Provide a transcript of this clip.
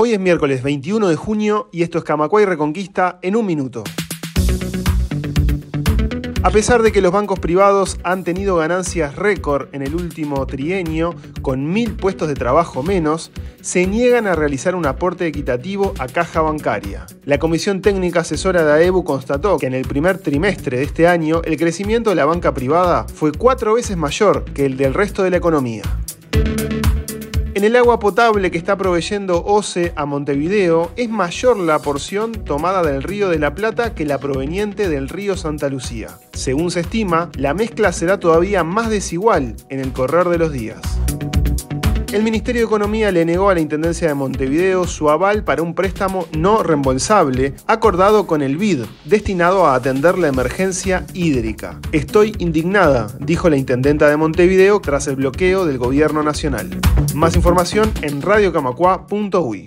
Hoy es miércoles 21 de junio y esto es Camacuay Reconquista en un minuto. A pesar de que los bancos privados han tenido ganancias récord en el último trienio, con mil puestos de trabajo menos, se niegan a realizar un aporte equitativo a caja bancaria. La Comisión Técnica Asesora de AEBU constató que en el primer trimestre de este año el crecimiento de la banca privada fue cuatro veces mayor que el del resto de la economía. En el agua potable que está proveyendo OCE a Montevideo es mayor la porción tomada del río de la Plata que la proveniente del río Santa Lucía. Según se estima, la mezcla será todavía más desigual en el correr de los días. El Ministerio de Economía le negó a la Intendencia de Montevideo su aval para un préstamo no reembolsable acordado con el BID, destinado a atender la emergencia hídrica. Estoy indignada, dijo la Intendenta de Montevideo tras el bloqueo del Gobierno Nacional. Más información en radiocamacua.uy.